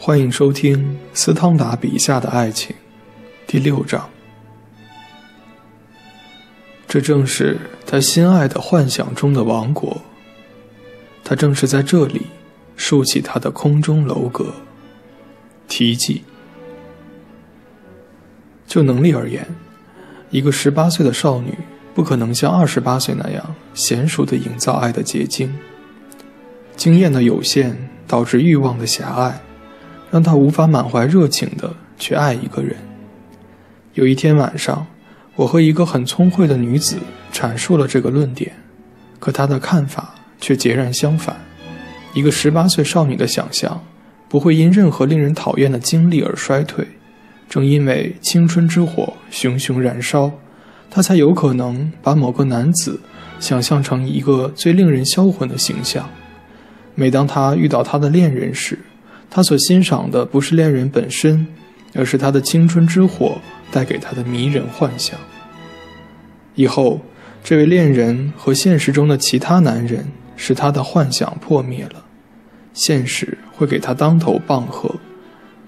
欢迎收听斯汤达笔下的爱情，第六章。这正是他心爱的幻想中的王国。他正是在这里竖起他的空中楼阁。题记：就能力而言，一个十八岁的少女不可能像二十八岁那样娴熟地营造爱的结晶。经验的有限导致欲望的狭隘。让他无法满怀热情地去爱一个人。有一天晚上，我和一个很聪慧的女子阐述了这个论点，可她的看法却截然相反。一个十八岁少女的想象不会因任何令人讨厌的经历而衰退，正因为青春之火熊熊燃烧，她才有可能把某个男子想象成一个最令人销魂的形象。每当她遇到她的恋人时，他所欣赏的不是恋人本身，而是他的青春之火带给他的迷人幻想。以后，这位恋人和现实中的其他男人使他的幻想破灭了，现实会给他当头棒喝，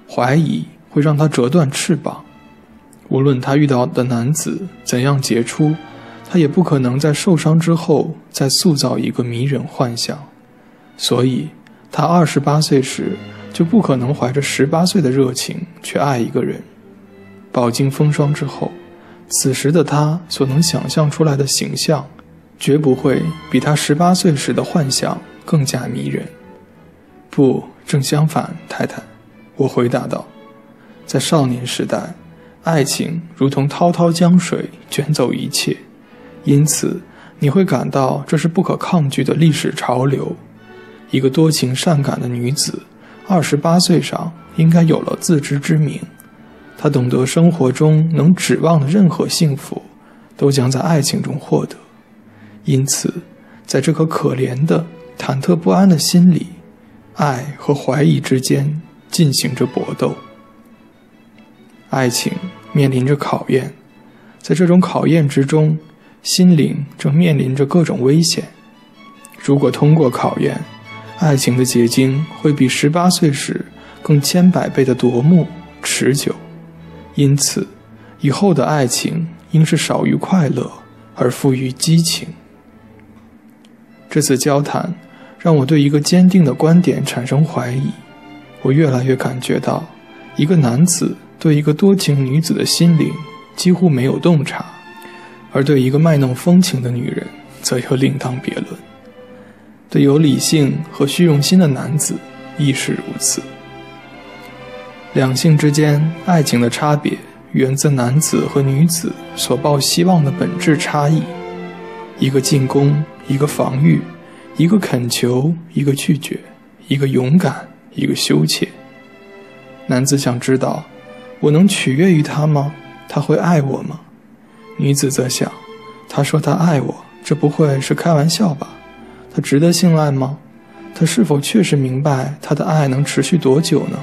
怀疑会让他折断翅膀。无论他遇到的男子怎样杰出，他也不可能在受伤之后再塑造一个迷人幻想。所以，他二十八岁时。就不可能怀着十八岁的热情去爱一个人。饱经风霜之后，此时的他所能想象出来的形象，绝不会比他十八岁时的幻想更加迷人。不，正相反，太太，我回答道。在少年时代，爱情如同滔滔江水卷走一切，因此你会感到这是不可抗拒的历史潮流。一个多情善感的女子。二十八岁上应该有了自知之明，她懂得生活中能指望的任何幸福，都将在爱情中获得。因此，在这颗可怜的、忐忑不安的心里，爱和怀疑之间进行着搏斗。爱情面临着考验，在这种考验之中，心灵正面临着各种危险。如果通过考验，爱情的结晶会比十八岁时更千百倍的夺目持久，因此，以后的爱情应是少于快乐而富于激情。这次交谈让我对一个坚定的观点产生怀疑，我越来越感觉到，一个男子对一个多情女子的心灵几乎没有洞察，而对一个卖弄风情的女人则又另当别论。对有理性和虚荣心的男子亦是如此。两性之间爱情的差别源自男子和女子所抱希望的本质差异：一个进攻，一个防御；一个恳求，一个拒绝；一个勇敢，一个羞怯。男子想知道：我能取悦于他吗？他会爱我吗？女子则想：他说他爱我，这不会是开玩笑吧？他值得信赖吗？他是否确实明白他的爱能持续多久呢？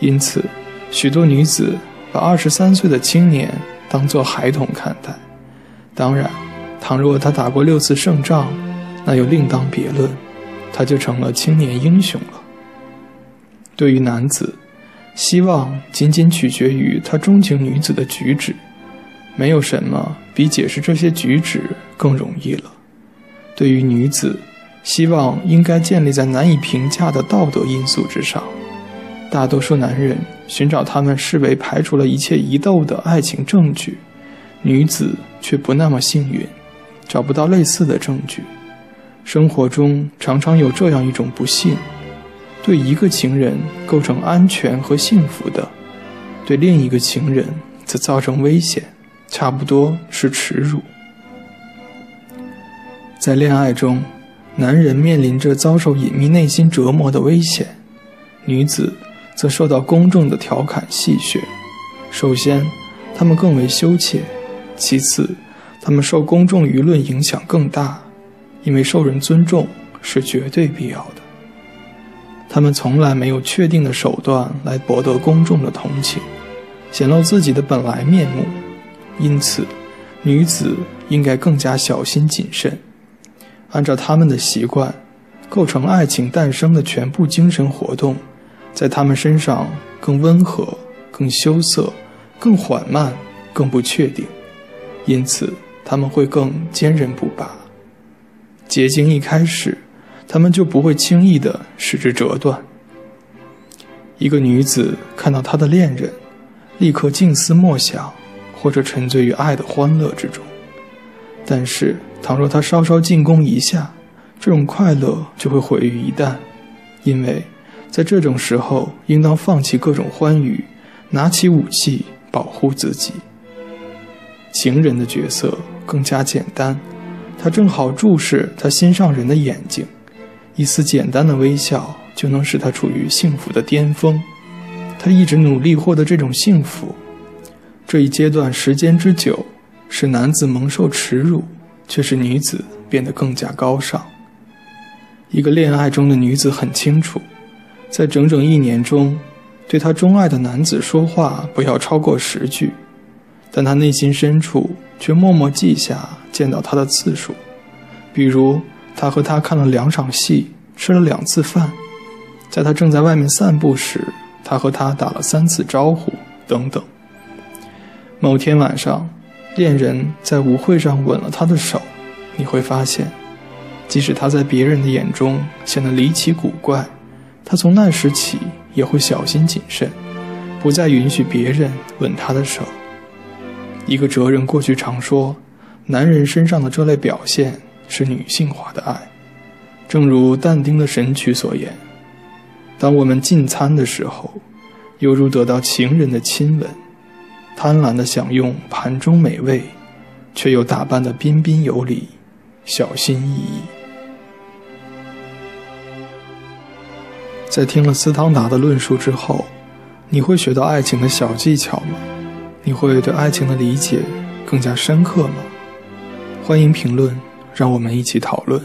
因此，许多女子把二十三岁的青年当作孩童看待。当然，倘若他打过六次胜仗，那又另当别论，他就成了青年英雄了。对于男子，希望仅仅取决于他钟情女子的举止，没有什么比解释这些举止更容易了。对于女子，希望应该建立在难以评价的道德因素之上。大多数男人寻找他们视为排除了一切疑窦的爱情证据，女子却不那么幸运，找不到类似的证据。生活中常常有这样一种不幸：对一个情人构成安全和幸福的，对另一个情人则造成危险，差不多是耻辱。在恋爱中，男人面临着遭受隐秘内心折磨的危险，女子则受到公众的调侃戏谑。首先，他们更为羞怯；其次，他们受公众舆论影响更大，因为受人尊重是绝对必要的。他们从来没有确定的手段来博得公众的同情，显露自己的本来面目。因此，女子应该更加小心谨慎。按照他们的习惯，构成爱情诞生的全部精神活动，在他们身上更温和、更羞涩、更缓慢、更不确定，因此他们会更坚韧不拔。结晶一开始，他们就不会轻易地使之折断。一个女子看到她的恋人，立刻静思默想，或者沉醉于爱的欢乐之中。但是，倘若他稍稍进攻一下，这种快乐就会毁于一旦，因为在这种时候，应当放弃各种欢愉，拿起武器保护自己。情人的角色更加简单，他正好注视他心上人的眼睛，一丝简单的微笑。就能使他处于幸福的巅峰。他一直努力获得这种幸福。这一阶段时间之久，使男子蒙受耻辱，却使女子变得更加高尚。一个恋爱中的女子很清楚，在整整一年中，对她钟爱的男子说话不要超过十句，但她内心深处却默默记下见到他的次数，比如他和他看了两场戏，吃了两次饭。在他正在外面散步时，他和他打了三次招呼，等等。某天晚上，恋人在舞会上吻了他的手，你会发现，即使他在别人的眼中显得离奇古怪，他从那时起也会小心谨慎，不再允许别人吻他的手。一个哲人过去常说，男人身上的这类表现是女性化的爱，正如但丁的《神曲》所言。当我们进餐的时候，犹如得到情人的亲吻，贪婪地享用盘中美味，却又打扮得彬彬有礼、小心翼翼。在听了斯汤达的论述之后，你会学到爱情的小技巧吗？你会对爱情的理解更加深刻吗？欢迎评论，让我们一起讨论。